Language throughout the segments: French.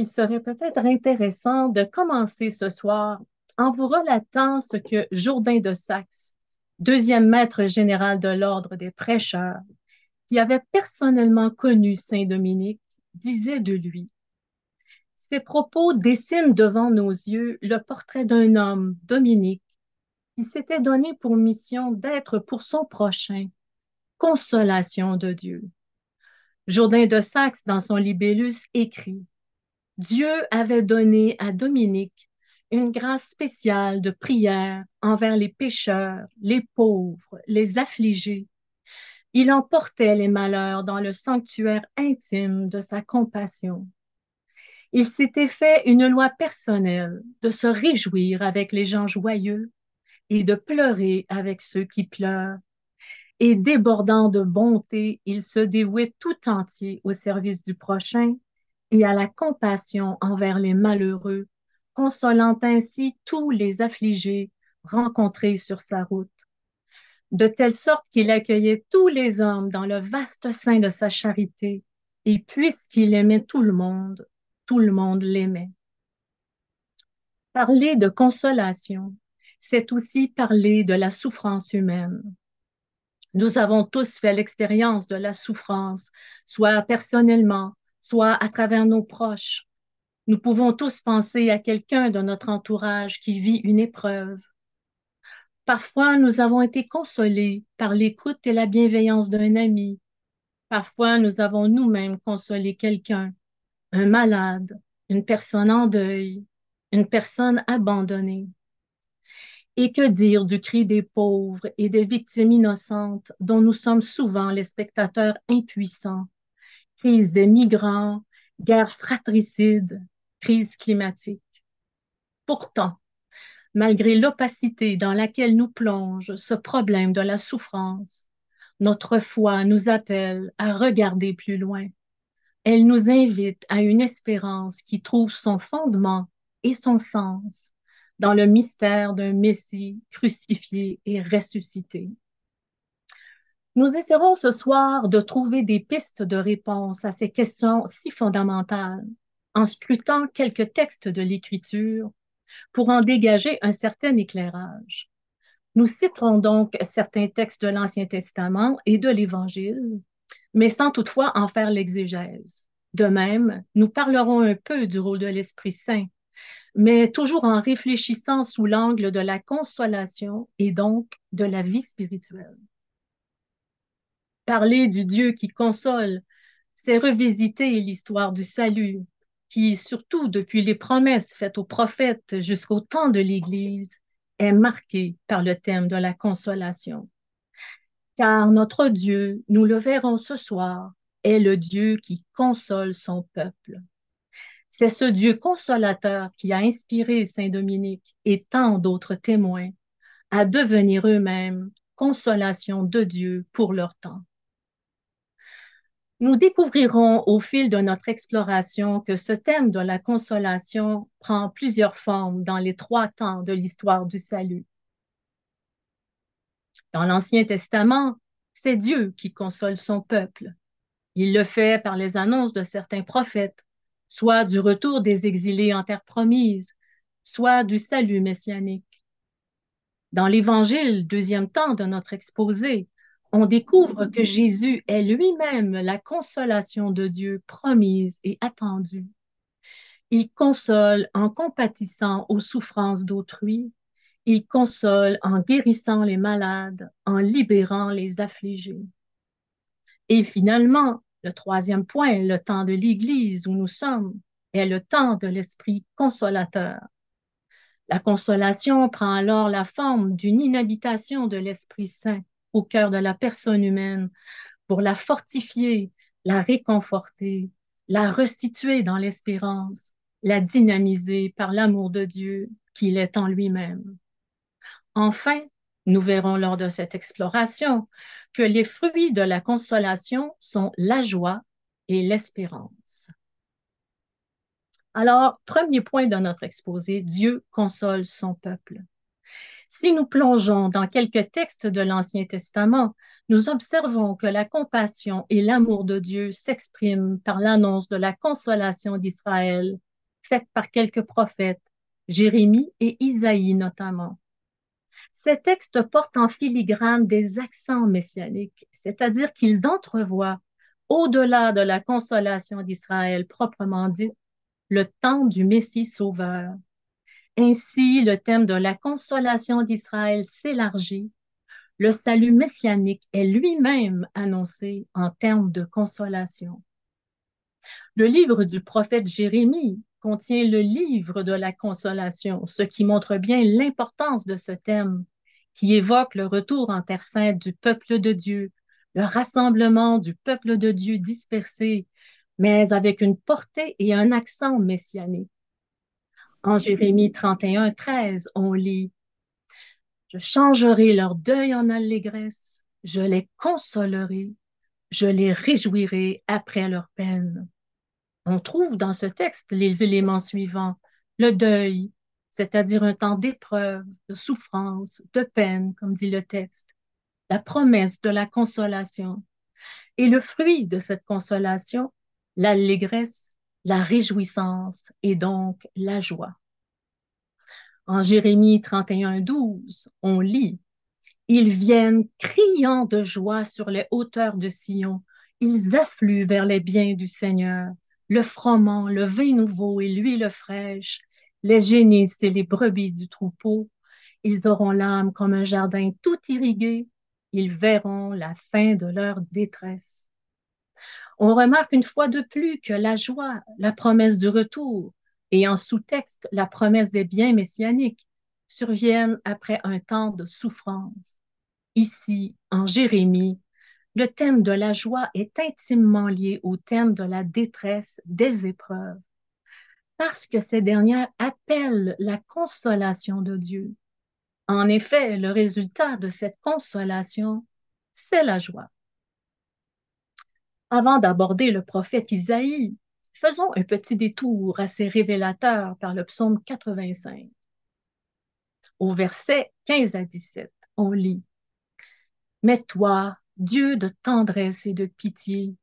qu'il serait peut-être intéressant de commencer ce soir en vous relatant ce que Jourdain de Saxe, deuxième maître général de l'ordre des prêcheurs, qui avait personnellement connu Saint Dominique, disait de lui. Ces propos dessinent devant nos yeux le portrait d'un homme, Dominique, qui s'était donné pour mission d'être pour son prochain consolation de Dieu. Jourdain de Saxe, dans son Libellus, écrit Dieu avait donné à Dominique une grâce spéciale de prière envers les pécheurs, les pauvres, les affligés. Il emportait les malheurs dans le sanctuaire intime de sa compassion. Il s'était fait une loi personnelle de se réjouir avec les gens joyeux et de pleurer avec ceux qui pleurent. Et débordant de bonté, il se dévouait tout entier au service du prochain et à la compassion envers les malheureux consolant ainsi tous les affligés rencontrés sur sa route, de telle sorte qu'il accueillait tous les hommes dans le vaste sein de sa charité, et puisqu'il aimait tout le monde, tout le monde l'aimait. Parler de consolation, c'est aussi parler de la souffrance humaine. Nous avons tous fait l'expérience de la souffrance, soit personnellement, soit à travers nos proches, nous pouvons tous penser à quelqu'un de notre entourage qui vit une épreuve. Parfois, nous avons été consolés par l'écoute et la bienveillance d'un ami. Parfois, nous avons nous-mêmes consolé quelqu'un, un malade, une personne en deuil, une personne abandonnée. Et que dire du cri des pauvres et des victimes innocentes dont nous sommes souvent les spectateurs impuissants? Crise des migrants, guerre fratricide, crise climatique. Pourtant, malgré l'opacité dans laquelle nous plonge ce problème de la souffrance, notre foi nous appelle à regarder plus loin. Elle nous invite à une espérance qui trouve son fondement et son sens dans le mystère d'un Messie crucifié et ressuscité. Nous essaierons ce soir de trouver des pistes de réponse à ces questions si fondamentales en scrutant quelques textes de l'Écriture pour en dégager un certain éclairage. Nous citerons donc certains textes de l'Ancien Testament et de l'Évangile, mais sans toutefois en faire l'exégèse. De même, nous parlerons un peu du rôle de l'Esprit Saint, mais toujours en réfléchissant sous l'angle de la consolation et donc de la vie spirituelle. Parler du Dieu qui console, c'est revisiter l'histoire du salut, qui, surtout depuis les promesses faites aux prophètes jusqu'au temps de l'Église, est marqué par le thème de la consolation. Car notre Dieu, nous le verrons ce soir, est le Dieu qui console son peuple. C'est ce Dieu consolateur qui a inspiré Saint Dominique et tant d'autres témoins à devenir eux-mêmes consolation de Dieu pour leur temps. Nous découvrirons au fil de notre exploration que ce thème de la consolation prend plusieurs formes dans les trois temps de l'histoire du salut. Dans l'Ancien Testament, c'est Dieu qui console son peuple. Il le fait par les annonces de certains prophètes, soit du retour des exilés en terre promise, soit du salut messianique. Dans l'Évangile, deuxième temps de notre exposé, on découvre que Jésus est lui-même la consolation de Dieu promise et attendue. Il console en compatissant aux souffrances d'autrui. Il console en guérissant les malades, en libérant les affligés. Et finalement, le troisième point, le temps de l'Église où nous sommes, est le temps de l'Esprit consolateur. La consolation prend alors la forme d'une inhabitation de l'Esprit Saint au cœur de la personne humaine pour la fortifier, la réconforter, la resituer dans l'espérance, la dynamiser par l'amour de Dieu qu'il est en lui-même. Enfin, nous verrons lors de cette exploration que les fruits de la consolation sont la joie et l'espérance. Alors, premier point de notre exposé, Dieu console son peuple. Si nous plongeons dans quelques textes de l'Ancien Testament, nous observons que la compassion et l'amour de Dieu s'expriment par l'annonce de la consolation d'Israël, faite par quelques prophètes, Jérémie et Isaïe notamment. Ces textes portent en filigrane des accents messianiques, c'est-à-dire qu'ils entrevoient, au-delà de la consolation d'Israël proprement dite, le temps du Messie sauveur. Ainsi, le thème de la consolation d'Israël s'élargit. Le salut messianique est lui-même annoncé en termes de consolation. Le livre du prophète Jérémie contient le livre de la consolation, ce qui montre bien l'importance de ce thème, qui évoque le retour en Terre sainte du peuple de Dieu, le rassemblement du peuple de Dieu dispersé, mais avec une portée et un accent messianique. En Jérémie 31, 13, on lit Je changerai leur deuil en allégresse, je les consolerai, je les réjouirai après leur peine. On trouve dans ce texte les éléments suivants. Le deuil, c'est-à-dire un temps d'épreuve, de souffrance, de peine, comme dit le texte, la promesse de la consolation, et le fruit de cette consolation, l'allégresse, la réjouissance et donc la joie. En Jérémie 31, 12, on lit Ils viennent criant de joie sur les hauteurs de Sion. Ils affluent vers les biens du Seigneur, le froment, le vin nouveau et l'huile fraîche, les génisses et les brebis du troupeau. Ils auront l'âme comme un jardin tout irrigué. Ils verront la fin de leur détresse. On remarque une fois de plus que la joie, la promesse du retour et en sous-texte la promesse des biens messianiques surviennent après un temps de souffrance. Ici, en Jérémie, le thème de la joie est intimement lié au thème de la détresse des épreuves, parce que ces dernières appellent la consolation de Dieu. En effet, le résultat de cette consolation, c'est la joie. Avant d'aborder le prophète Isaïe, faisons un petit détour assez révélateur par le psaume 85. Au verset 15 à 17, on lit Mais toi, Dieu de tendresse et de pitié,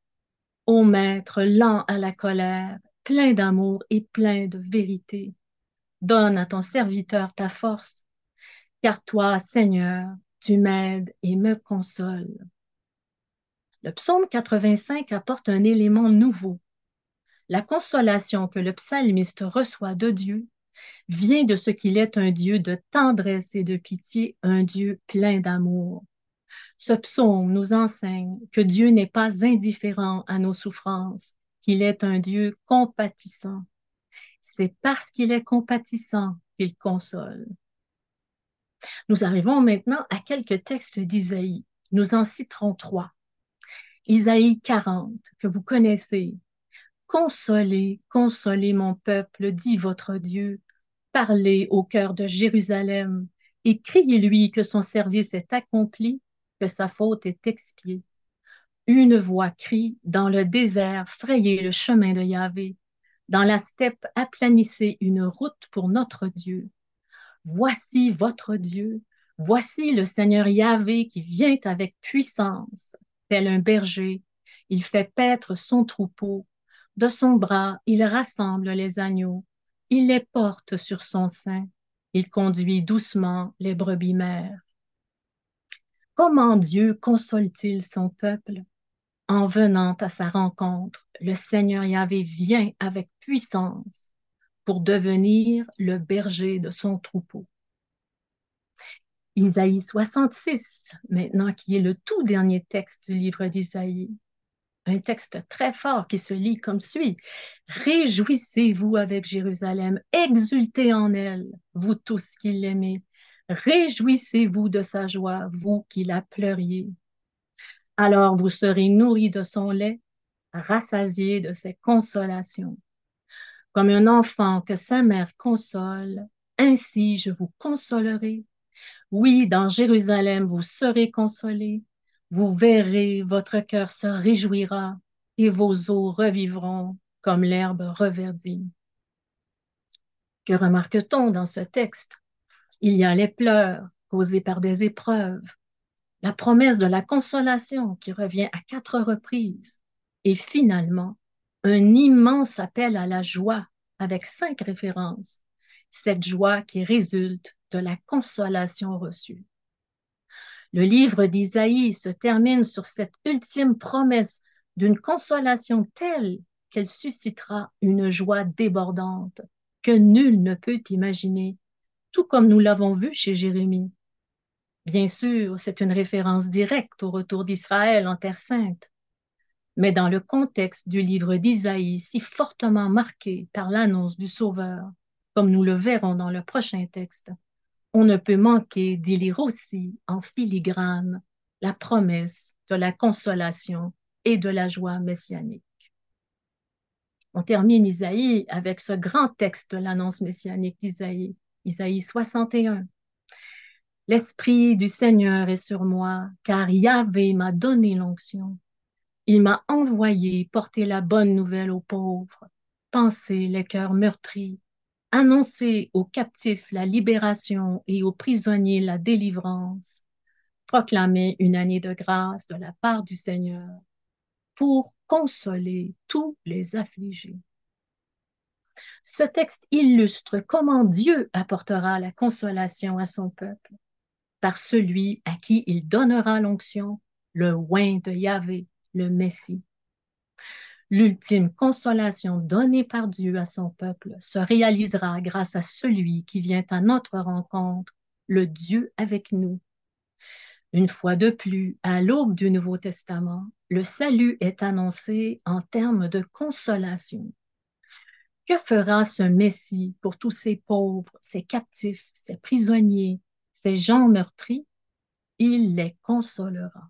ô Maître lent à la colère, plein d'amour et plein de vérité, donne à ton serviteur ta force, car toi, Seigneur, tu m'aides et me consoles. Le psaume 85 apporte un élément nouveau. La consolation que le psalmiste reçoit de Dieu vient de ce qu'il est un Dieu de tendresse et de pitié, un Dieu plein d'amour. Ce psaume nous enseigne que Dieu n'est pas indifférent à nos souffrances, qu'il est un Dieu compatissant. C'est parce qu'il est compatissant qu'il console. Nous arrivons maintenant à quelques textes d'Isaïe. Nous en citerons trois. Isaïe 40, que vous connaissez. Consolez, consolez mon peuple, dit votre Dieu. Parlez au cœur de Jérusalem et criez-lui que son service est accompli, que sa faute est expiée. Une voix crie dans le désert, frayez le chemin de Yahvé. Dans la steppe, aplanissez une route pour notre Dieu. Voici votre Dieu, voici le Seigneur Yahvé qui vient avec puissance tel un berger, il fait paître son troupeau. De son bras, il rassemble les agneaux. Il les porte sur son sein. Il conduit doucement les brebis mères. Comment Dieu console-t-il son peuple? En venant à sa rencontre, le Seigneur Yahvé vient avec puissance pour devenir le berger de son troupeau. Isaïe 66, maintenant qui est le tout dernier texte du livre d'Isaïe. Un texte très fort qui se lit comme suit. Réjouissez-vous avec Jérusalem, exultez en elle, vous tous qui l'aimez. Réjouissez-vous de sa joie, vous qui la pleuriez. Alors vous serez nourris de son lait, rassasiés de ses consolations. Comme un enfant que sa mère console, ainsi je vous consolerai oui, dans Jérusalem, vous serez consolés. Vous verrez, votre cœur se réjouira et vos eaux revivront comme l'herbe reverdie. Que remarque-t-on dans ce texte? Il y a les pleurs, causée par des épreuves, la promesse de la consolation qui revient à quatre reprises, et finalement, un immense appel à la joie avec cinq références, cette joie qui résulte de la consolation reçue. Le livre d'Isaïe se termine sur cette ultime promesse d'une consolation telle qu'elle suscitera une joie débordante que nul ne peut imaginer, tout comme nous l'avons vu chez Jérémie. Bien sûr, c'est une référence directe au retour d'Israël en Terre sainte, mais dans le contexte du livre d'Isaïe, si fortement marqué par l'annonce du Sauveur, comme nous le verrons dans le prochain texte, on ne peut manquer d'y lire aussi en filigrane la promesse de la consolation et de la joie messianique. On termine Isaïe avec ce grand texte de l'annonce messianique d'Isaïe, Isaïe 61. L'Esprit du Seigneur est sur moi, car Yahvé m'a donné l'onction. Il m'a envoyé porter la bonne nouvelle aux pauvres, penser les cœurs meurtris, annoncer aux captifs la libération et aux prisonniers la délivrance, proclamer une année de grâce de la part du Seigneur pour consoler tous les affligés. Ce texte illustre comment Dieu apportera la consolation à son peuple par celui à qui il donnera l'onction, le oint de Yahvé, le Messie. L'ultime consolation donnée par Dieu à son peuple se réalisera grâce à celui qui vient à notre rencontre, le Dieu avec nous. Une fois de plus, à l'aube du Nouveau Testament, le salut est annoncé en termes de consolation. Que fera ce Messie pour tous ces pauvres, ces captifs, ces prisonniers, ces gens meurtris? Il les consolera.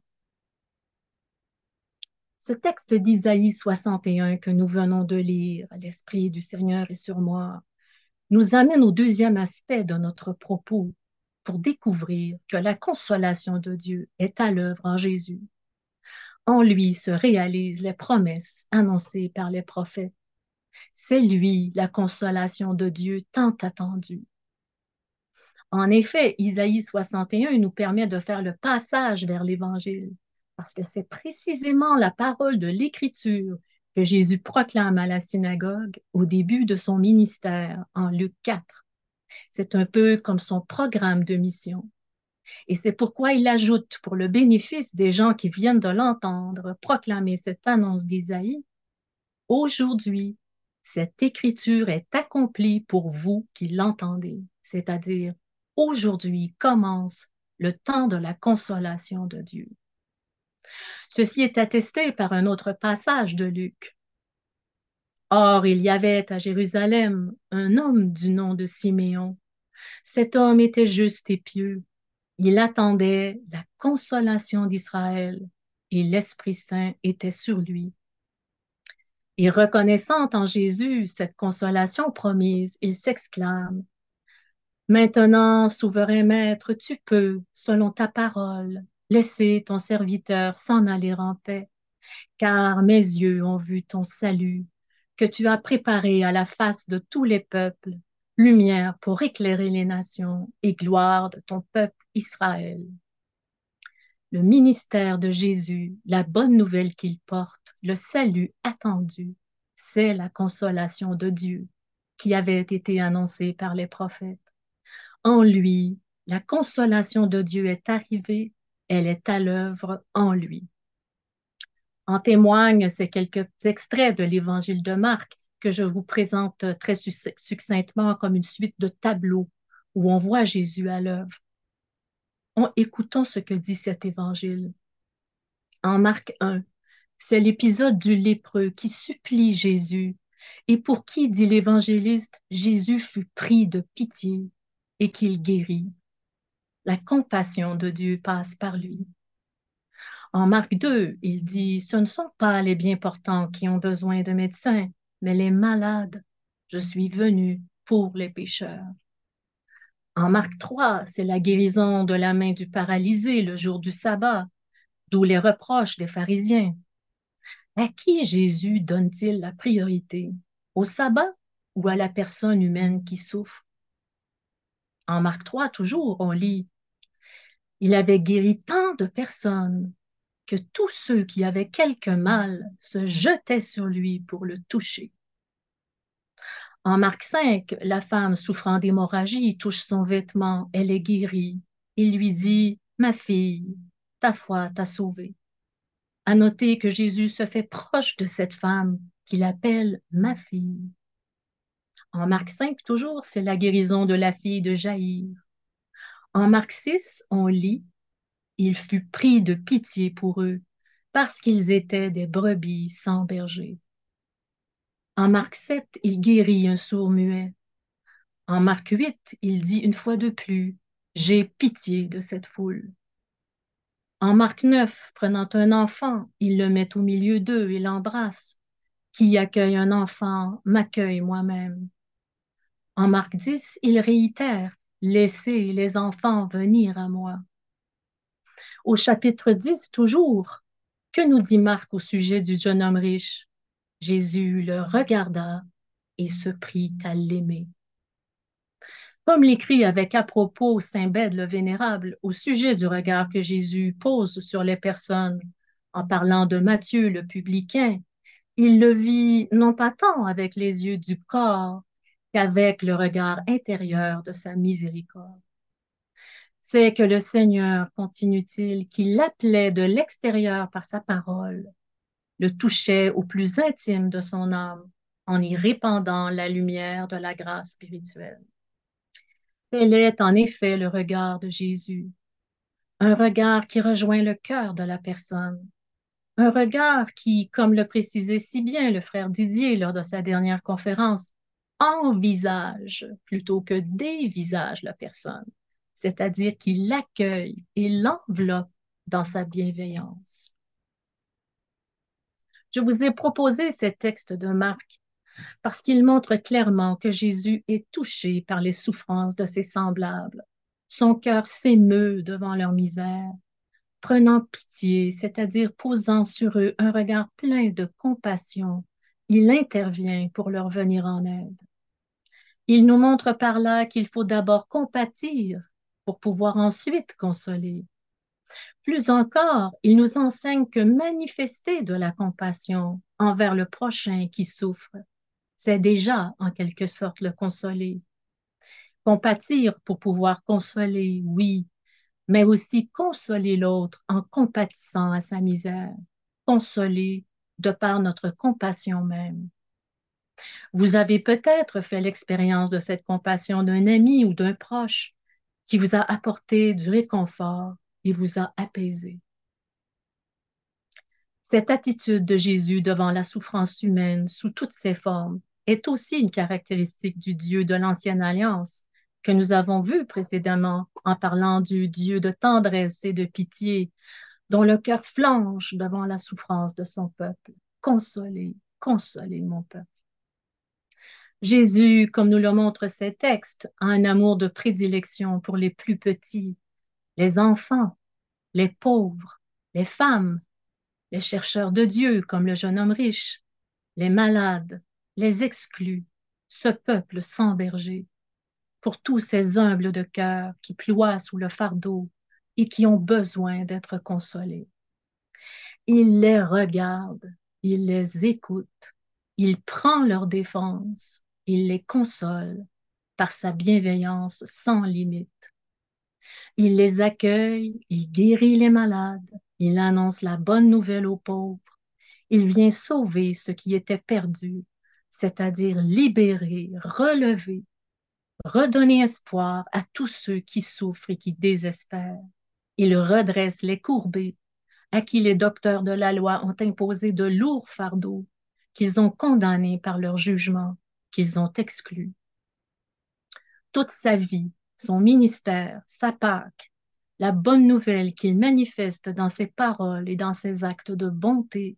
Ce texte d'Isaïe 61 que nous venons de lire, l'Esprit du Seigneur est sur moi, nous amène au deuxième aspect de notre propos pour découvrir que la consolation de Dieu est à l'œuvre en Jésus. En lui se réalisent les promesses annoncées par les prophètes. C'est lui la consolation de Dieu tant attendue. En effet, Isaïe 61 nous permet de faire le passage vers l'Évangile parce que c'est précisément la parole de l'Écriture que Jésus proclame à la synagogue au début de son ministère en Luc 4. C'est un peu comme son programme de mission. Et c'est pourquoi il ajoute, pour le bénéfice des gens qui viennent de l'entendre, proclamer cette annonce d'Isaïe, Aujourd'hui, cette écriture est accomplie pour vous qui l'entendez, c'est-à-dire aujourd'hui commence le temps de la consolation de Dieu. Ceci est attesté par un autre passage de Luc. Or, il y avait à Jérusalem un homme du nom de Siméon. Cet homme était juste et pieux. Il attendait la consolation d'Israël et l'Esprit Saint était sur lui. Et reconnaissant en Jésus cette consolation promise, il s'exclame, Maintenant, souverain Maître, tu peux, selon ta parole, Laissez ton serviteur s'en aller en paix, car mes yeux ont vu ton salut, que tu as préparé à la face de tous les peuples, lumière pour éclairer les nations et gloire de ton peuple Israël. Le ministère de Jésus, la bonne nouvelle qu'il porte, le salut attendu, c'est la consolation de Dieu qui avait été annoncée par les prophètes. En lui, la consolation de Dieu est arrivée elle est à l'œuvre en lui. En témoignent ces quelques extraits de l'évangile de Marc que je vous présente très succinctement comme une suite de tableaux où on voit Jésus à l'œuvre. Écoutons ce que dit cet évangile. En Marc 1, c'est l'épisode du lépreux qui supplie Jésus et pour qui, dit l'évangéliste, Jésus fut pris de pitié et qu'il guérit la compassion de Dieu passe par lui. En Marc 2, il dit, ce ne sont pas les bien portants qui ont besoin de médecins, mais les malades. Je suis venu pour les pécheurs. En Marc 3, c'est la guérison de la main du paralysé le jour du sabbat, d'où les reproches des pharisiens. À qui Jésus donne-t-il la priorité? Au sabbat ou à la personne humaine qui souffre? En Marc 3, toujours, on lit Il avait guéri tant de personnes que tous ceux qui avaient quelque mal se jetaient sur lui pour le toucher. En Marc 5, la femme souffrant d'hémorragie touche son vêtement, elle est guérie. Il lui dit, Ma fille, ta foi t'a sauvée. À noter que Jésus se fait proche de cette femme qu'il appelle ma fille. En Marc 5, toujours, c'est la guérison de la fille de Jaïr. En Marc 6, on lit Il fut pris de pitié pour eux, parce qu'ils étaient des brebis sans berger. En Marc 7, il guérit un sourd muet. En Marc 8, il dit une fois de plus, J'ai pitié de cette foule. En Marc 9, prenant un enfant, il le met au milieu d'eux et l'embrasse. Qui accueille un enfant m'accueille moi-même. En Marc 10, il réitère, Laissez les enfants venir à moi. Au chapitre 10, toujours, que nous dit Marc au sujet du jeune homme riche? Jésus le regarda et se prit à l'aimer. Comme l'écrit avec à propos Saint Bède le Vénérable au sujet du regard que Jésus pose sur les personnes, en parlant de Matthieu le publicain, il le vit non pas tant avec les yeux du corps qu'avec le regard intérieur de sa miséricorde. C'est que le Seigneur, continue-t-il, qui l'appelait de l'extérieur par sa parole, le touchait au plus intime de son âme en y répandant la lumière de la grâce spirituelle. Tel est en effet le regard de Jésus, un regard qui rejoint le cœur de la personne, un regard qui, comme le précisait si bien le frère Didier lors de sa dernière conférence, envisage plutôt que dévisage la personne, c'est-à-dire qu'il l'accueille et l'enveloppe dans sa bienveillance. Je vous ai proposé ces textes de Marc parce qu'ils montrent clairement que Jésus est touché par les souffrances de ses semblables. Son cœur s'émeut devant leur misère, prenant pitié, c'est-à-dire posant sur eux un regard plein de compassion. Il intervient pour leur venir en aide. Il nous montre par là qu'il faut d'abord compatir pour pouvoir ensuite consoler. Plus encore, il nous enseigne que manifester de la compassion envers le prochain qui souffre, c'est déjà en quelque sorte le consoler. Compatir pour pouvoir consoler, oui, mais aussi consoler l'autre en compatissant à sa misère, consoler de par notre compassion même. Vous avez peut-être fait l'expérience de cette compassion d'un ami ou d'un proche qui vous a apporté du réconfort et vous a apaisé. Cette attitude de Jésus devant la souffrance humaine sous toutes ses formes est aussi une caractéristique du Dieu de l'Ancienne Alliance que nous avons vu précédemment en parlant du Dieu de tendresse et de pitié, dont le cœur flanche devant la souffrance de son peuple. Consolez, consolez mon peuple. Jésus, comme nous le montrent ces textes, a un amour de prédilection pour les plus petits, les enfants, les pauvres, les femmes, les chercheurs de Dieu comme le jeune homme riche, les malades, les exclus, ce peuple sans berger, pour tous ces humbles de cœur qui ploient sous le fardeau et qui ont besoin d'être consolés. Il les regarde, il les écoute, il prend leur défense, il les console par sa bienveillance sans limite. Il les accueille, il guérit les malades, il annonce la bonne nouvelle aux pauvres, il vient sauver ce qui était perdu, c'est-à-dire libérer, relever, redonner espoir à tous ceux qui souffrent et qui désespèrent. Il redresse les courbés, à qui les docteurs de la loi ont imposé de lourds fardeaux, qu'ils ont condamnés par leur jugement, qu'ils ont exclus. Toute sa vie, son ministère, sa Pâque, la bonne nouvelle qu'il manifeste dans ses paroles et dans ses actes de bonté,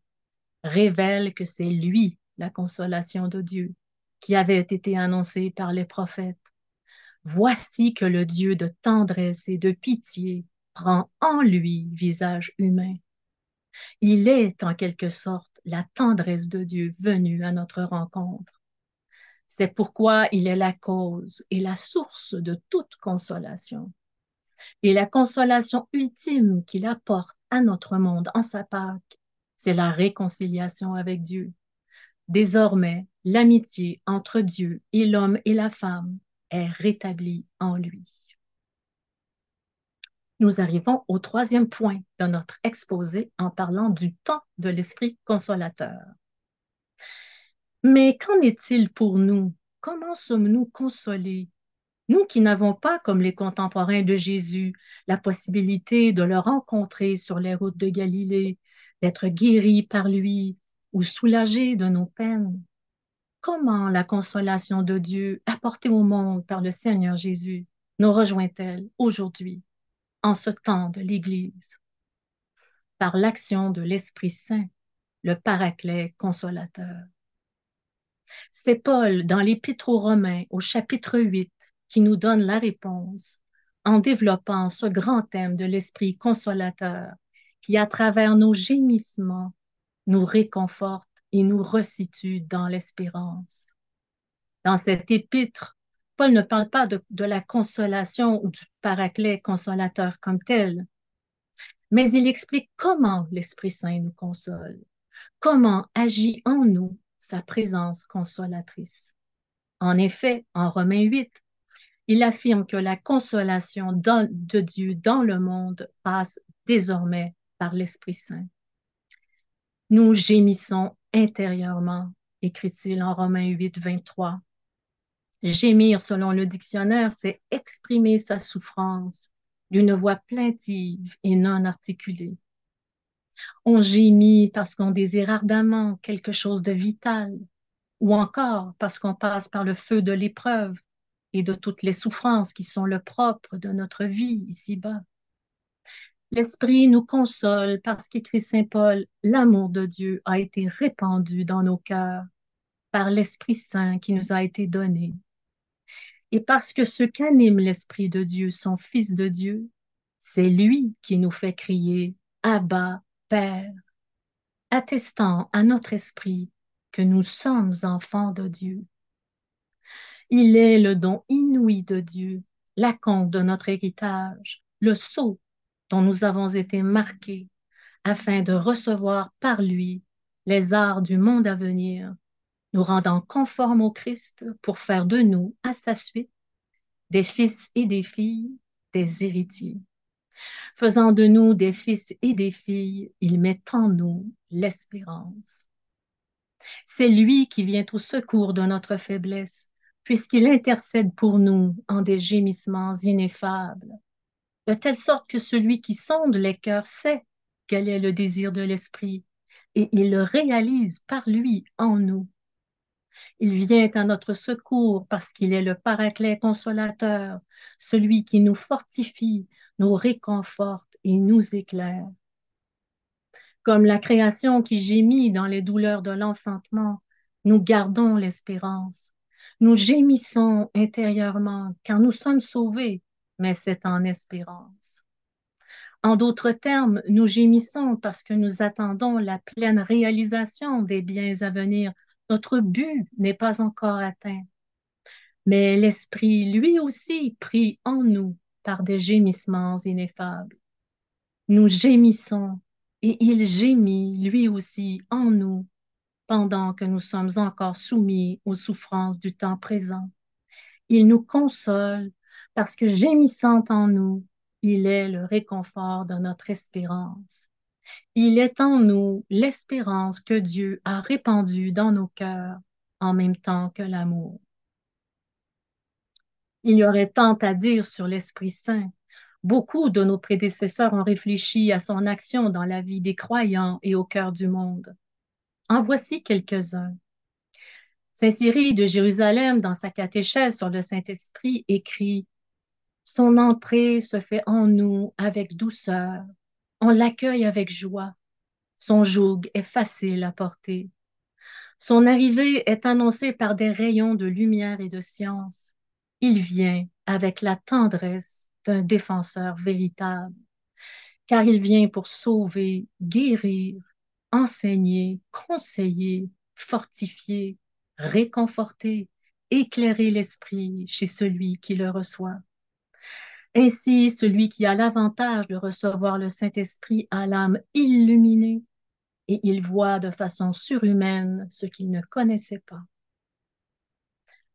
révèle que c'est lui la consolation de Dieu qui avait été annoncée par les prophètes. Voici que le Dieu de tendresse et de pitié prend en lui visage humain. Il est en quelque sorte la tendresse de Dieu venue à notre rencontre. C'est pourquoi il est la cause et la source de toute consolation. Et la consolation ultime qu'il apporte à notre monde en sa Pâque, c'est la réconciliation avec Dieu. Désormais, l'amitié entre Dieu et l'homme et la femme est rétablie en lui. Nous arrivons au troisième point de notre exposé en parlant du temps de l'Esprit consolateur. Mais qu'en est-il pour nous? Comment sommes-nous consolés? Nous qui n'avons pas, comme les contemporains de Jésus, la possibilité de le rencontrer sur les routes de Galilée, d'être guéris par lui ou soulagés de nos peines. Comment la consolation de Dieu apportée au monde par le Seigneur Jésus nous rejoint-elle aujourd'hui, en ce temps de l'Église? Par l'action de l'Esprit Saint, le Paraclet consolateur. C'est Paul dans l'Épître aux Romains au chapitre 8 qui nous donne la réponse en développant ce grand thème de l'Esprit consolateur qui, à travers nos gémissements, nous réconforte et nous resitue dans l'espérance. Dans cet épître, Paul ne parle pas de, de, la consolation ou du paraclet consolateur comme tel, mais il explique comment l'Esprit Saint nous console, comment agit en nous sa présence consolatrice. En effet, en Romains 8, il affirme que la consolation de Dieu dans le monde passe désormais par l'Esprit Saint. Nous gémissons intérieurement, écrit-il en Romains 8, 23. Gémir, selon le dictionnaire, c'est exprimer sa souffrance d'une voix plaintive et non articulée. On gémit parce qu'on désire ardemment quelque chose de vital, ou encore parce qu'on passe par le feu de l'épreuve et de toutes les souffrances qui sont le propre de notre vie ici-bas. L'Esprit nous console parce qu'écrit Saint Paul, l'amour de Dieu a été répandu dans nos cœurs par l'Esprit Saint qui nous a été donné. Et parce que ce qu'anime l'Esprit de Dieu, son Fils de Dieu, c'est lui qui nous fait crier Abba, Père, attestant à notre esprit que nous sommes enfants de Dieu. Il est le don inouï de Dieu, la compte de notre héritage, le sceau dont nous avons été marqués afin de recevoir par lui les arts du monde à venir, nous rendant conformes au Christ pour faire de nous, à sa suite, des fils et des filles, des héritiers. Faisant de nous des fils et des filles, il met en nous l'espérance. C'est lui qui vient au secours de notre faiblesse, puisqu'il intercède pour nous en des gémissements ineffables de telle sorte que celui qui sonde les cœurs sait quel est le désir de l'Esprit, et il le réalise par lui en nous. Il vient à notre secours parce qu'il est le paraclet consolateur, celui qui nous fortifie, nous réconforte et nous éclaire. Comme la création qui gémit dans les douleurs de l'enfantement, nous gardons l'espérance. Nous gémissons intérieurement car nous sommes sauvés mais c'est en espérance. En d'autres termes, nous gémissons parce que nous attendons la pleine réalisation des biens à venir. Notre but n'est pas encore atteint. Mais l'Esprit, lui aussi, prie en nous par des gémissements ineffables. Nous gémissons et il gémit, lui aussi, en nous pendant que nous sommes encore soumis aux souffrances du temps présent. Il nous console parce que gémissant en nous, il est le réconfort de notre espérance. Il est en nous l'espérance que Dieu a répandue dans nos cœurs en même temps que l'amour. Il y aurait tant à dire sur l'Esprit Saint. Beaucoup de nos prédécesseurs ont réfléchi à son action dans la vie des croyants et au cœur du monde. En voici quelques-uns. Saint Cyril de Jérusalem, dans sa catéchèse sur le Saint-Esprit, écrit son entrée se fait en nous avec douceur. On l'accueille avec joie. Son joug est facile à porter. Son arrivée est annoncée par des rayons de lumière et de science. Il vient avec la tendresse d'un défenseur véritable, car il vient pour sauver, guérir, enseigner, conseiller, fortifier, réconforter, éclairer l'esprit chez celui qui le reçoit. Ainsi, celui qui a l'avantage de recevoir le Saint-Esprit a l'âme illuminée et il voit de façon surhumaine ce qu'il ne connaissait pas.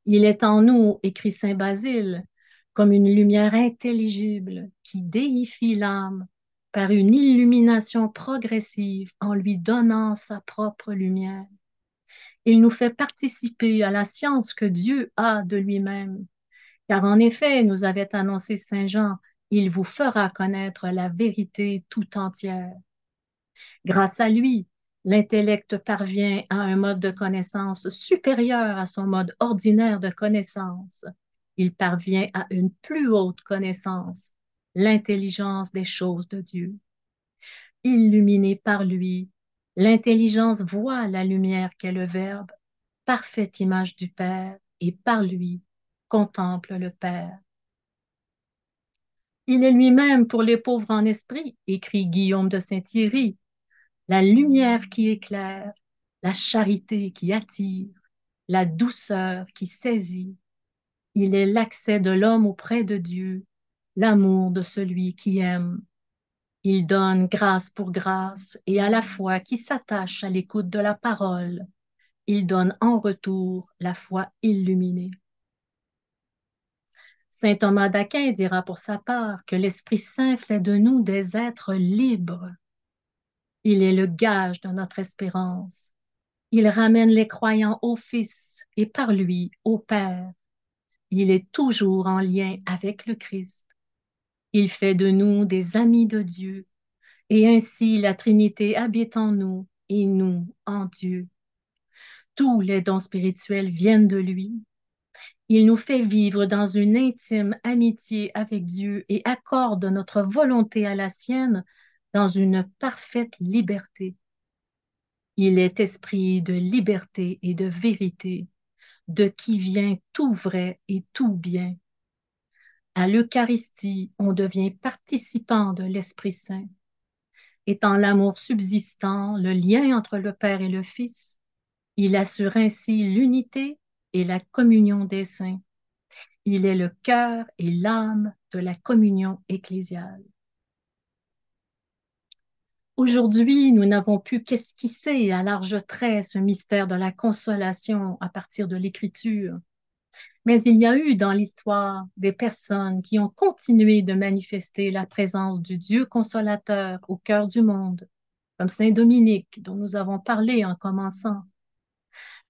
Il est en nous, écrit Saint Basile, comme une lumière intelligible qui déifie l'âme par une illumination progressive en lui donnant sa propre lumière. Il nous fait participer à la science que Dieu a de lui-même car en effet, nous avait annoncé Saint Jean, il vous fera connaître la vérité tout entière. Grâce à lui, l'intellect parvient à un mode de connaissance supérieur à son mode ordinaire de connaissance. Il parvient à une plus haute connaissance, l'intelligence des choses de Dieu. Illuminé par lui, l'intelligence voit la lumière qu'est le Verbe, parfaite image du Père, et par lui, contemple le Père. Il est lui-même pour les pauvres en esprit, écrit Guillaume de Saint-Thierry, la lumière qui éclaire, la charité qui attire, la douceur qui saisit. Il est l'accès de l'homme auprès de Dieu, l'amour de celui qui aime. Il donne grâce pour grâce et à la foi qui s'attache à l'écoute de la parole. Il donne en retour la foi illuminée. Saint Thomas d'Aquin dira pour sa part que l'Esprit Saint fait de nous des êtres libres. Il est le gage de notre espérance. Il ramène les croyants au Fils et par lui au Père. Il est toujours en lien avec le Christ. Il fait de nous des amis de Dieu et ainsi la Trinité habite en nous et nous en Dieu. Tous les dons spirituels viennent de lui il nous fait vivre dans une intime amitié avec Dieu et accorde notre volonté à la sienne dans une parfaite liberté. Il est esprit de liberté et de vérité, de qui vient tout vrai et tout bien. À l'Eucharistie, on devient participant de l'Esprit Saint. Étant l'amour subsistant, le lien entre le Père et le Fils, il assure ainsi l'unité et la communion des saints. Il est le cœur et l'âme de la communion ecclésiale. Aujourd'hui, nous n'avons pu qu'esquisser à large trait ce mystère de la consolation à partir de l'Écriture. Mais il y a eu dans l'histoire des personnes qui ont continué de manifester la présence du Dieu consolateur au cœur du monde, comme Saint Dominique, dont nous avons parlé en commençant,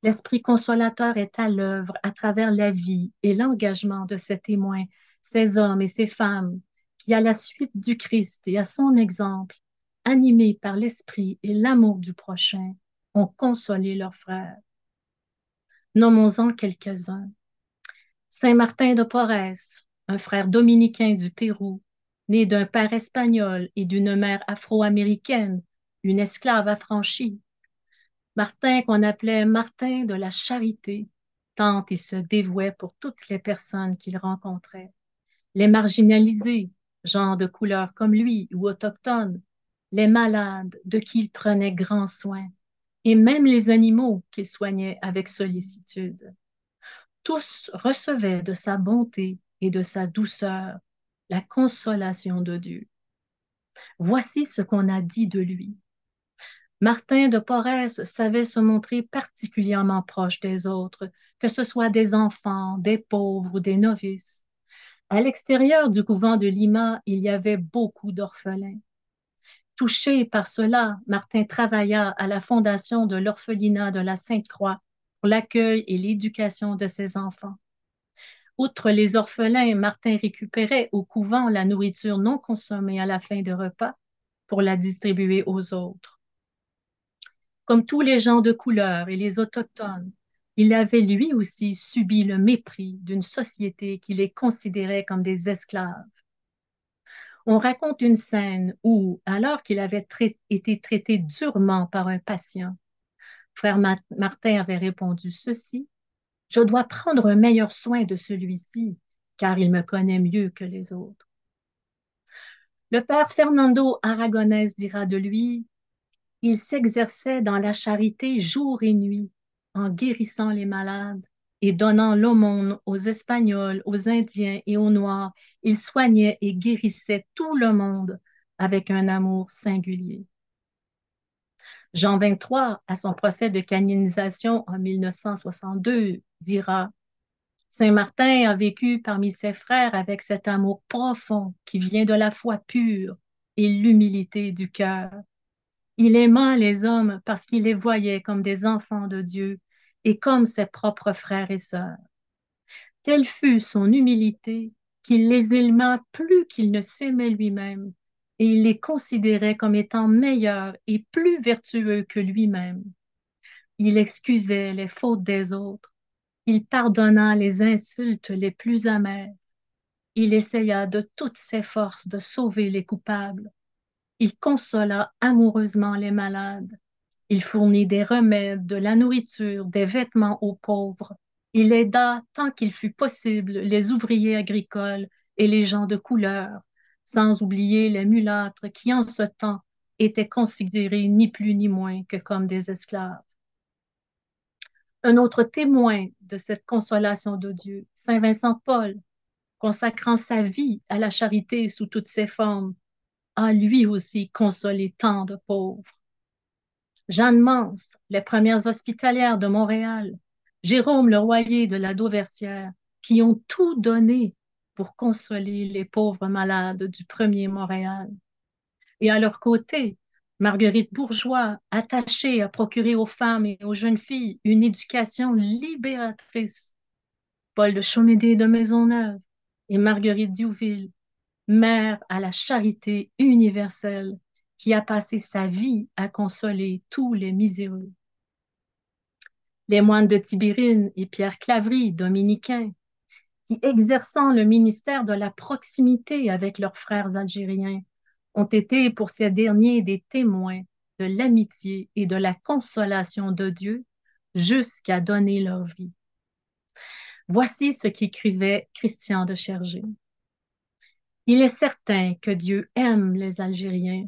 L'Esprit consolateur est à l'œuvre à travers la vie et l'engagement de ces témoins, ces hommes et ces femmes qui, à la suite du Christ et à son exemple, animés par l'Esprit et l'amour du prochain, ont consolé leurs frères. Nommons-en quelques-uns. Saint Martin de Porres, un frère dominicain du Pérou, né d'un père espagnol et d'une mère afro-américaine, une esclave affranchie, Martin, qu'on appelait Martin de la charité, tant il se dévouait pour toutes les personnes qu'il rencontrait. Les marginalisés, gens de couleur comme lui ou autochtones, les malades de qui il prenait grand soin, et même les animaux qu'il soignait avec sollicitude. Tous recevaient de sa bonté et de sa douceur la consolation de Dieu. Voici ce qu'on a dit de lui. Martin de Porres savait se montrer particulièrement proche des autres, que ce soit des enfants, des pauvres ou des novices. À l'extérieur du couvent de Lima, il y avait beaucoup d'orphelins. Touché par cela, Martin travailla à la fondation de l'orphelinat de la Sainte-Croix pour l'accueil et l'éducation de ses enfants. Outre les orphelins, Martin récupérait au couvent la nourriture non consommée à la fin de repas pour la distribuer aux autres. Comme tous les gens de couleur et les autochtones, il avait lui aussi subi le mépris d'une société qui les considérait comme des esclaves. On raconte une scène où, alors qu'il avait été traité durement par un patient, frère Martin avait répondu ceci, Je dois prendre un meilleur soin de celui-ci, car il me connaît mieux que les autres. Le père Fernando Aragonès dira de lui, il s'exerçait dans la charité jour et nuit, en guérissant les malades, et donnant l'aumône aux Espagnols, aux Indiens et aux Noirs, il soignait et guérissait tout le monde avec un amour singulier. Jean 23, à son procès de canonisation en 1962, dira Saint Martin a vécu parmi ses frères avec cet amour profond qui vient de la foi pure et l'humilité du cœur. Il aima les hommes parce qu'il les voyait comme des enfants de Dieu et comme ses propres frères et sœurs. Telle fut son humilité qu'il les aima plus qu'il ne s'aimait lui-même, et il les considérait comme étant meilleurs et plus vertueux que lui-même. Il excusait les fautes des autres, il pardonna les insultes les plus amères, il essaya de toutes ses forces de sauver les coupables, il consola amoureusement les malades, il fournit des remèdes, de la nourriture, des vêtements aux pauvres. Il aida tant qu'il fut possible les ouvriers agricoles et les gens de couleur, sans oublier les mulâtres qui en ce temps étaient considérés ni plus ni moins que comme des esclaves. Un autre témoin de cette consolation de Dieu, Saint Vincent Paul, consacrant sa vie à la charité sous toutes ses formes, a lui aussi consolé tant de pauvres. Jeanne Mans, les premières hospitalières de Montréal, Jérôme Leroyer de la Dauversière, qui ont tout donné pour consoler les pauvres malades du premier Montréal. Et à leur côté, Marguerite Bourgeois, attachée à procurer aux femmes et aux jeunes filles une éducation libératrice. Paul de Chaumédé de Maisonneuve et Marguerite Diouville, mère à la charité universelle, qui a passé sa vie à consoler tous les miséreux. Les moines de Tibérine et Pierre Clavry, dominicains, qui, exerçant le ministère de la proximité avec leurs frères algériens, ont été pour ces derniers des témoins de l'amitié et de la consolation de Dieu jusqu'à donner leur vie. Voici ce qu'écrivait Christian de Chergé. Il est certain que Dieu aime les Algériens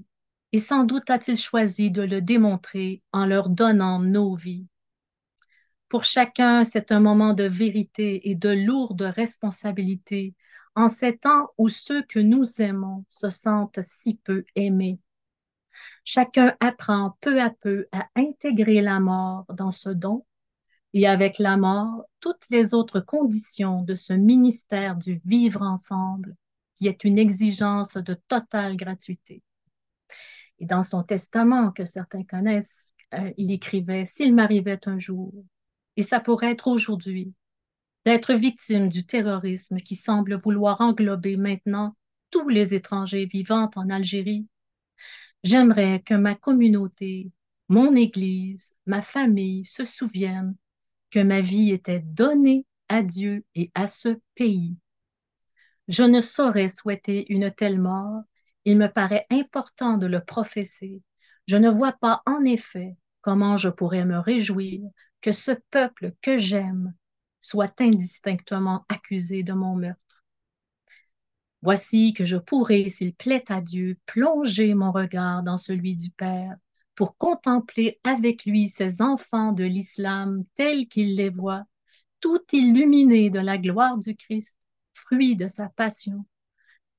et sans doute a-t-il choisi de le démontrer en leur donnant nos vies. Pour chacun, c'est un moment de vérité et de lourde responsabilité en ces temps où ceux que nous aimons se sentent si peu aimés. Chacun apprend peu à peu à intégrer la mort dans ce don et avec la mort toutes les autres conditions de ce ministère du vivre ensemble qui est une exigence de totale gratuité. Et dans son testament que certains connaissent, euh, il écrivait, S'il m'arrivait un jour, et ça pourrait être aujourd'hui, d'être victime du terrorisme qui semble vouloir englober maintenant tous les étrangers vivant en Algérie, j'aimerais que ma communauté, mon Église, ma famille se souviennent que ma vie était donnée à Dieu et à ce pays. Je ne saurais souhaiter une telle mort il me paraît important de le professer. Je ne vois pas en effet comment je pourrais me réjouir que ce peuple que j'aime soit indistinctement accusé de mon meurtre. Voici que je pourrai, s'il plaît à Dieu, plonger mon regard dans celui du Père pour contempler avec lui ces enfants de l'islam tels qu'il les voit, tout illuminés de la gloire du Christ, fruit de sa passion,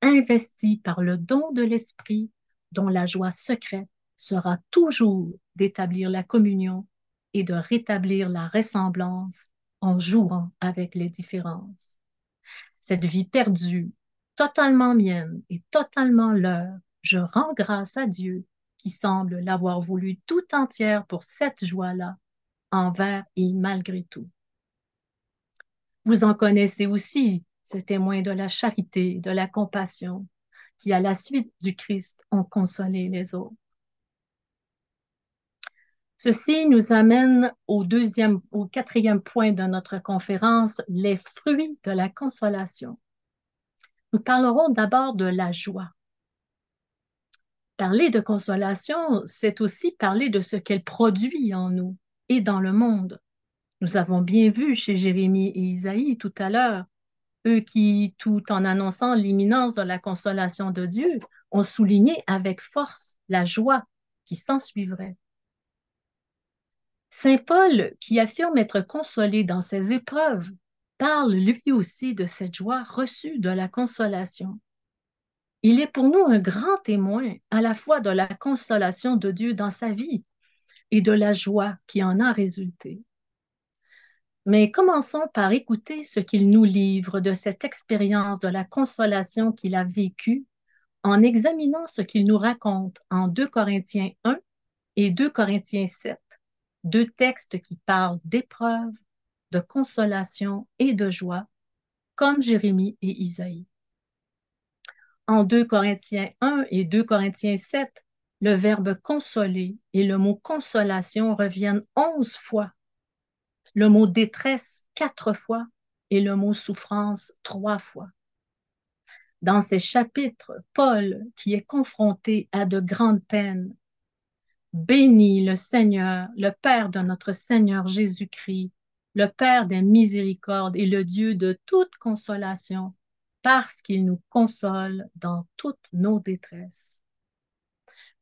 investi par le don de l'Esprit, dont la joie secrète sera toujours d'établir la communion et de rétablir la ressemblance en jouant avec les différences. Cette vie perdue, totalement mienne et totalement leur, je rends grâce à Dieu qui semble l'avoir voulu tout entière pour cette joie-là, envers et malgré tout. Vous en connaissez aussi ces témoins de la charité, de la compassion, qui à la suite du Christ ont consolé les autres. Ceci nous amène au deuxième, au quatrième point de notre conférence, les fruits de la consolation. Nous parlerons d'abord de la joie. Parler de consolation, c'est aussi parler de ce qu'elle produit en nous et dans le monde. Nous avons bien vu chez Jérémie et Isaïe tout à l'heure qui, tout en annonçant l'imminence de la consolation de Dieu, ont souligné avec force la joie qui s'ensuivrait. Saint Paul, qui affirme être consolé dans ses épreuves, parle lui aussi de cette joie reçue de la consolation. Il est pour nous un grand témoin à la fois de la consolation de Dieu dans sa vie et de la joie qui en a résulté. Mais commençons par écouter ce qu'il nous livre de cette expérience de la consolation qu'il a vécue en examinant ce qu'il nous raconte en 2 Corinthiens 1 et 2 Corinthiens 7, deux textes qui parlent d'épreuves, de consolation et de joie, comme Jérémie et Isaïe. En 2 Corinthiens 1 et 2 Corinthiens 7, le verbe consoler et le mot consolation reviennent onze fois, le mot détresse quatre fois et le mot souffrance trois fois. Dans ces chapitres, Paul, qui est confronté à de grandes peines, bénit le Seigneur, le Père de notre Seigneur Jésus-Christ, le Père des miséricordes et le Dieu de toute consolation, parce qu'il nous console dans toutes nos détresses.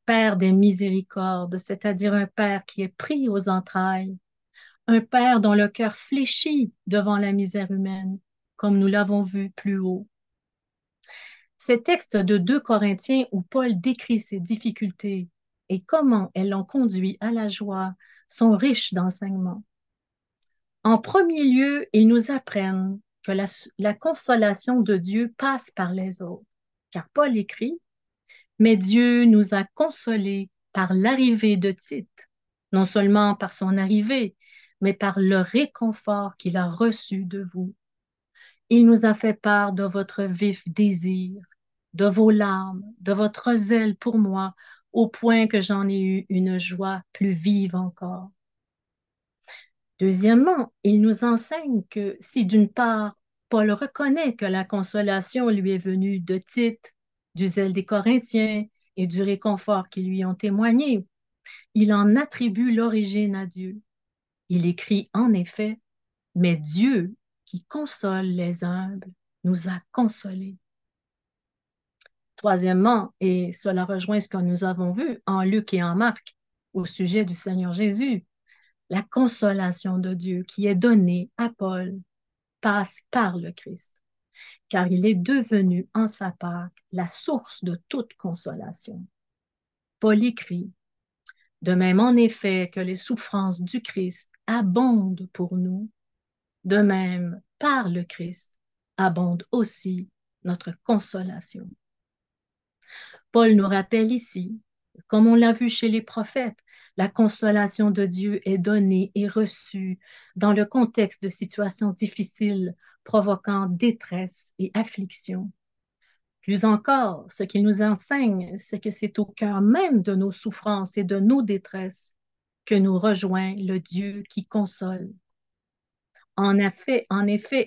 Père des miséricordes, c'est-à-dire un Père qui est pris aux entrailles, un Père dont le cœur fléchit devant la misère humaine, comme nous l'avons vu plus haut. Ces textes de 2 Corinthiens où Paul décrit ses difficultés et comment elles l'ont conduit à la joie sont riches d'enseignements. En premier lieu, ils nous apprennent que la, la, consolation de Dieu passe par les autres, car Paul écrit, Mais Dieu nous a consolés par l'arrivée de Tite, non seulement par son arrivée, mais par le réconfort qu'il a reçu de vous. Il nous a fait part de votre vif désir, de vos larmes, de votre zèle pour moi, au point que j'en ai eu une joie plus vive encore. Deuxièmement, il nous enseigne que si d'une part, Paul reconnaît que la consolation lui est venue de Tite, du zèle des Corinthiens et du réconfort qui lui ont témoigné, il en attribue l'origine à Dieu. Il écrit en effet, Mais Dieu qui console les humbles nous a consolés. Troisièmement, et cela rejoint ce que nous avons vu en Luc et en Marc au sujet du Seigneur Jésus, la consolation de Dieu qui est donnée à Paul passe par le Christ, car il est devenu en sa part la source de toute consolation. Paul écrit, de même en effet que les souffrances du Christ abondent pour nous, de même par le Christ abonde aussi notre consolation. Paul nous rappelle ici, comme on l'a vu chez les prophètes, la consolation de Dieu est donnée et reçue dans le contexte de situations difficiles provoquant détresse et affliction. Plus encore, ce qu'il nous enseigne, c'est que c'est au cœur même de nos souffrances et de nos détresses que nous rejoint le Dieu qui console. En effet,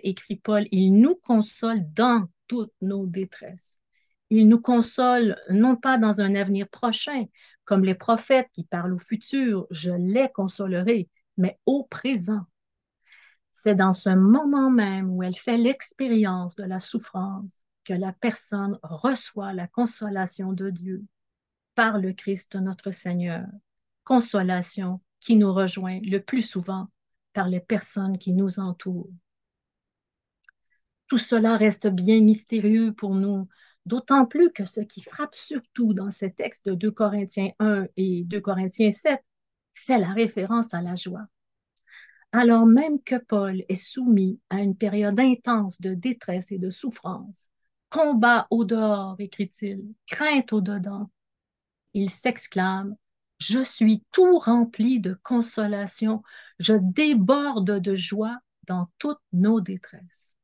écrit Paul, il nous console dans toutes nos détresses. Il nous console non pas dans un avenir prochain, comme les prophètes qui parlent au futur, je les consolerai, mais au présent. C'est dans ce moment même où elle fait l'expérience de la souffrance que la personne reçoit la consolation de Dieu par le Christ notre Seigneur, consolation qui nous rejoint le plus souvent par les personnes qui nous entourent. Tout cela reste bien mystérieux pour nous, D'autant plus que ce qui frappe surtout dans ces textes de 2 Corinthiens 1 et 2 Corinthiens 7, c'est la référence à la joie. Alors même que Paul est soumis à une période intense de détresse et de souffrance, combat au dehors, écrit-il, crainte au dedans, il s'exclame Je suis tout rempli de consolation, je déborde de joie dans toutes nos détresses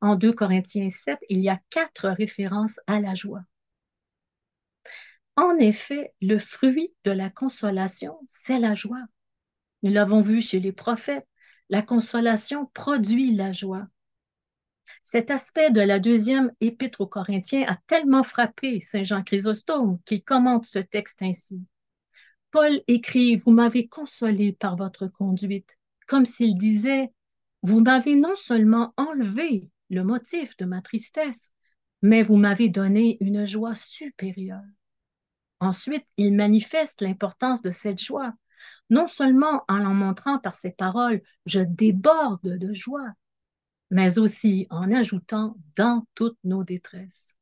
en 2 Corinthiens 7, il y a quatre références à la joie. En effet, le fruit de la consolation, c'est la joie. Nous l'avons vu chez les prophètes, la consolation produit la joie. Cet aspect de la deuxième épître aux Corinthiens a tellement frappé Saint Jean Chrysostome qu'il commente ce texte ainsi. Paul écrit, Vous m'avez consolé par votre conduite, comme s'il disait, Vous m'avez non seulement enlevé le motif de ma tristesse, mais vous m'avez donné une joie supérieure. Ensuite, il manifeste l'importance de cette joie Non seulement en en montrant par ses paroles, je déborde de joie, mais aussi en ajoutant dans toutes nos détresses.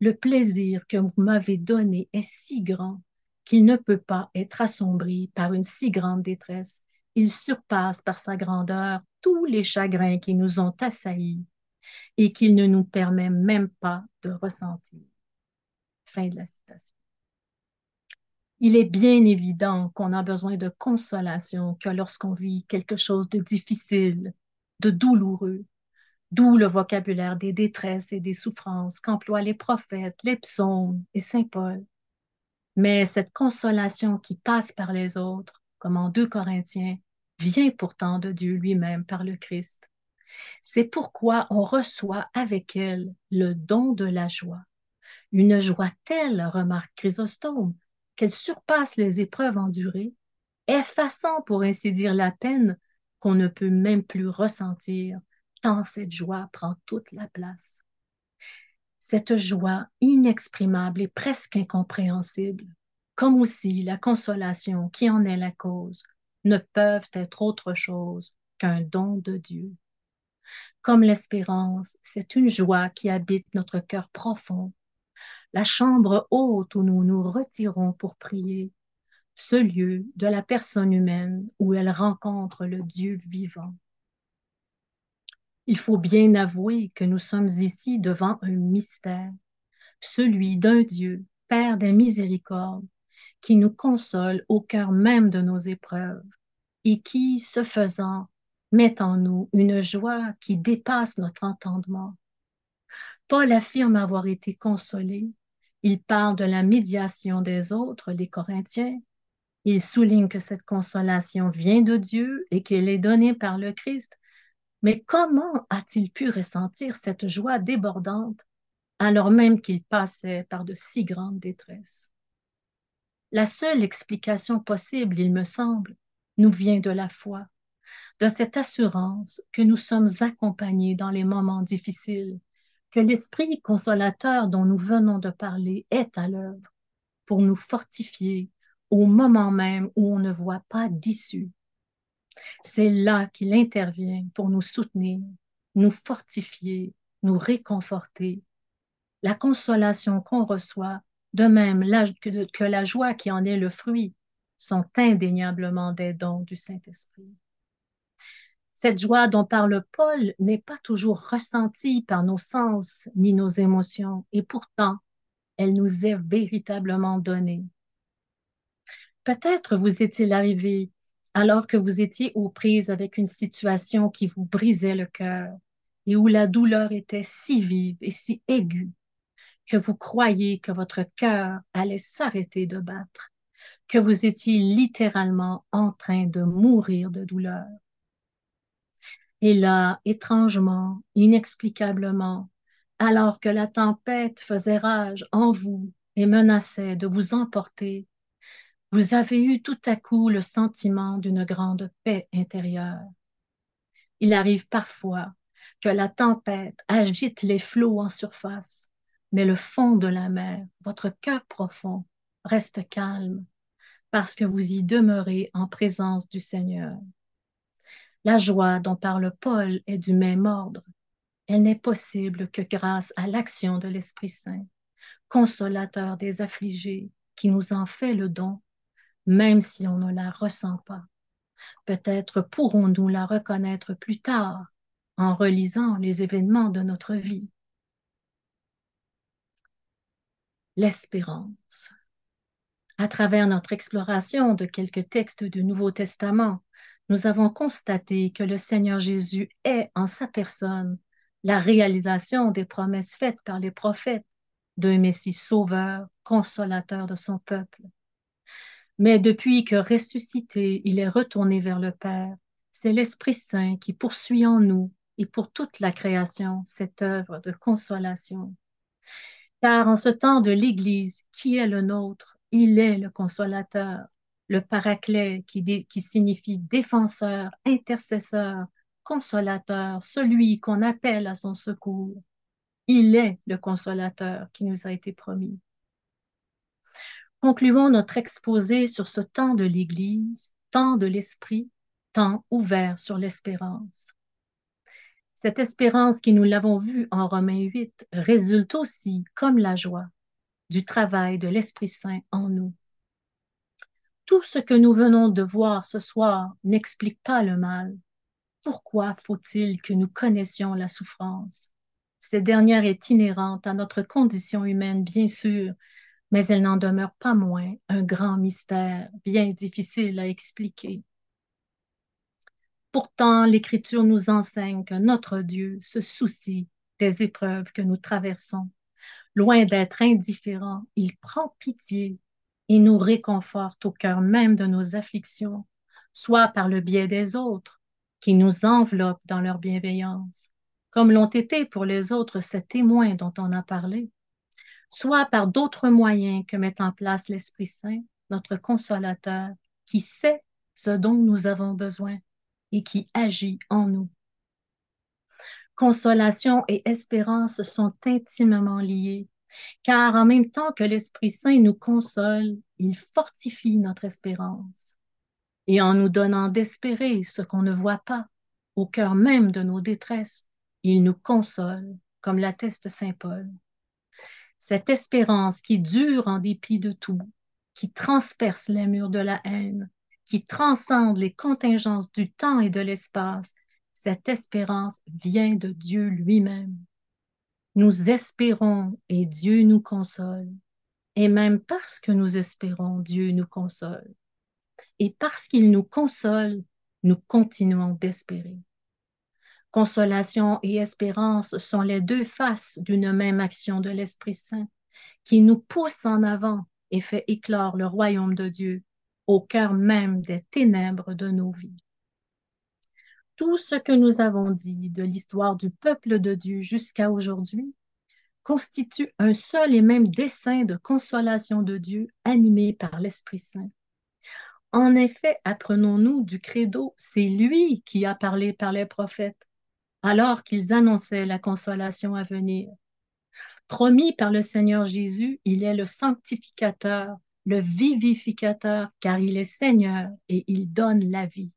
Le plaisir que vous m'avez donné est si grand qu'il ne peut pas être assombri par une si grande détresse. Il surpasse par sa grandeur tous les chagrins qui nous ont assaillis et qu'il ne nous permet même pas de ressentir. Fin de la citation. Il est bien évident qu'on a besoin de consolation que lorsqu'on vit quelque chose de difficile, de douloureux, d'où le vocabulaire des détresses et des souffrances qu'emploient les prophètes, les psaumes et Saint Paul. Mais cette consolation qui passe par les autres, comme en 2 Corinthiens, vient pourtant de Dieu lui-même par le Christ. C'est pourquoi on reçoit avec elle le don de la joie. Une joie telle, remarque Chrysostome, qu'elle surpasse les épreuves endurées, effaçant pour ainsi dire la peine qu'on ne peut même plus ressentir, tant cette joie prend toute la place. Cette joie inexprimable et presque incompréhensible, comme aussi la consolation qui en est la cause, ne peuvent être autre chose qu'un don de Dieu. Comme l'espérance, c'est une joie qui habite notre cœur profond, la chambre haute où nous nous retirons pour prier, ce lieu de la personne humaine où elle rencontre le Dieu vivant. Il faut bien avouer que nous sommes ici devant un mystère, celui d'un Dieu, Père des miséricordes, qui nous console au cœur même de nos épreuves et qui, ce faisant, met en nous une joie qui dépasse notre entendement. Paul affirme avoir été consolé. Il parle de la médiation des autres, les Corinthiens. Il souligne que cette consolation vient de Dieu et qu'elle est donnée par le Christ. Mais comment a-t-il pu ressentir cette joie débordante alors même qu'il passait par de si grandes détresses? La seule explication possible, il me semble, nous vient de la foi, de cette assurance que nous sommes accompagnés dans les moments difficiles, que l'Esprit consolateur dont nous venons de parler est à l'œuvre pour nous fortifier au moment même où on ne voit pas d'issue. C'est là qu'il intervient pour nous soutenir, nous fortifier, nous réconforter. La consolation qu'on reçoit de même que, la joie qui en est le fruit, sont indéniablement des dons du Saint-Esprit. Cette joie dont parle Paul n'est pas toujours ressentie par nos sens ni nos émotions, et pourtant, elle nous est véritablement donnée. Peut-être vous est-il arrivé alors que vous étiez aux prises avec une situation qui vous brisait le cœur et où la douleur était si vive et si aiguë que vous croyez que votre cœur allait s'arrêter de battre, que vous étiez littéralement en train de mourir de douleur. Et là, étrangement, inexplicablement, alors que la tempête faisait rage en vous et menaçait de vous emporter, vous avez eu tout à coup le sentiment d'une grande paix intérieure. Il arrive parfois que la tempête agite les flots en surface, mais le fond de la mer, votre cœur profond, reste calme parce que vous y demeurez en présence du Seigneur. La joie dont parle Paul est du même ordre. Elle n'est possible que grâce à l'action de l'Esprit Saint, consolateur des affligés, qui nous en fait le don, même si on ne la ressent pas. Peut-être pourrons-nous la reconnaître plus tard en relisant les événements de notre vie. l'espérance. À travers notre exploration de quelques textes du Nouveau Testament, nous avons constaté que le Seigneur Jésus est en sa personne la réalisation des promesses faites par les prophètes d'un Messie sauveur, consolateur de son peuple. Mais depuis que ressuscité, il est retourné vers le Père, c'est l'Esprit Saint qui poursuit en nous et pour toute la création cette œuvre de consolation. Car en ce temps de l'Église qui est le nôtre, il est le consolateur, le paraclet qui, qui signifie défenseur, intercesseur, consolateur, celui qu'on appelle à son secours. Il est le consolateur qui nous a été promis. Concluons notre exposé sur ce temps de l'Église, temps de l'Esprit, temps ouvert sur l'espérance. Cette espérance qui, nous l'avons vu en Romains 8, résulte aussi, comme la joie, du travail de l'Esprit Saint en nous. Tout ce que nous venons de voir ce soir n'explique pas le mal. Pourquoi faut-il que nous connaissions la souffrance? Cette dernière est inhérente à notre condition humaine, bien sûr, mais elle n'en demeure pas moins un grand mystère, bien difficile à expliquer. Pourtant, l'Écriture nous enseigne que notre Dieu se soucie des épreuves que nous traversons. Loin d'être indifférent, il prend pitié il nous réconforte au cœur même de nos afflictions, soit par le biais des autres, qui nous enveloppent dans leur bienveillance, comme l'ont été pour les autres ces témoins dont on a parlé, soit par d'autres moyens que met en place l'Esprit Saint, notre consolateur, qui sait ce dont nous avons besoin et qui agit en nous. Consolation et espérance sont intimement liées car en même temps que l'Esprit Saint nous console, il fortifie notre espérance. Et en nous donnant d'espérer ce qu'on ne voit pas, au cœur même de nos détresses, il nous console, comme l'atteste Saint Paul. Cette espérance qui dure en dépit de tout, qui transperce les murs de la haine, qui transcende les contingences du temps et de l'espace, cette espérance vient de Dieu lui-même. Nous espérons et Dieu nous console. Et même parce que nous espérons, Dieu nous console. Et parce qu'il nous console, nous continuons d'espérer. Consolation et espérance sont les deux faces d'une même action de l'Esprit Saint qui nous pousse en avant et fait éclore le royaume de Dieu au cœur même des ténèbres de nos vies. Tout ce que nous avons dit de l'histoire du peuple de Dieu jusqu'à aujourd'hui constitue un seul et même dessein de consolation de Dieu animé par l'Esprit Saint. En effet, apprenons-nous du credo, c'est lui qui a parlé par les prophètes alors qu'ils annonçaient la consolation à venir. Promis par le Seigneur Jésus, il est le sanctificateur, le vivificateur, car il est Seigneur et il donne la vie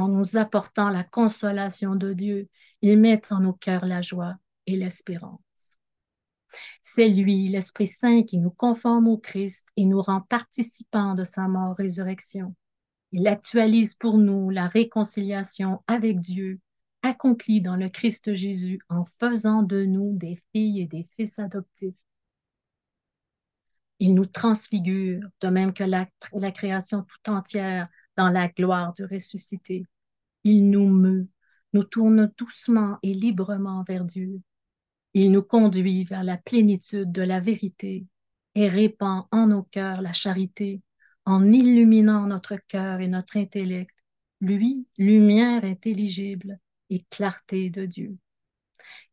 en nous apportant la consolation de Dieu, il met en nos cœurs la joie et l'espérance. C'est lui, l'Esprit Saint, qui nous conforme au Christ et nous rend participants de sa mort-résurrection. Il actualise pour nous la réconciliation avec Dieu, accomplie dans le Christ Jésus en faisant de nous des filles et des fils adoptifs. Il nous transfigure, de même que la, la création tout entière dans la gloire du ressuscité. Il nous meut, nous tourne doucement et librement vers Dieu. Il nous conduit vers la plénitude de la vérité et répand en nos cœurs la charité en illuminant notre cœur et notre intellect, lui, lumière intelligible et clarté de Dieu.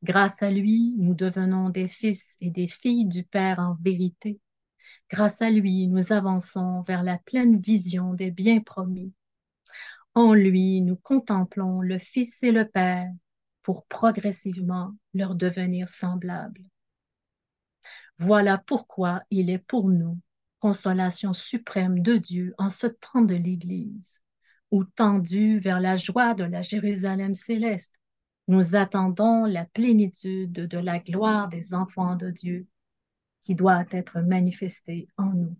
Grâce à lui, nous devenons des fils et des filles du Père en vérité Grâce à lui, nous avançons vers la pleine vision des biens promis. En lui, nous contemplons le Fils et le Père pour progressivement leur devenir semblables. Voilà pourquoi il est pour nous consolation suprême de Dieu en ce temps de l'Église, où tendu vers la joie de la Jérusalem céleste, nous attendons la plénitude de la gloire des enfants de Dieu qui doit être manifesté en nous.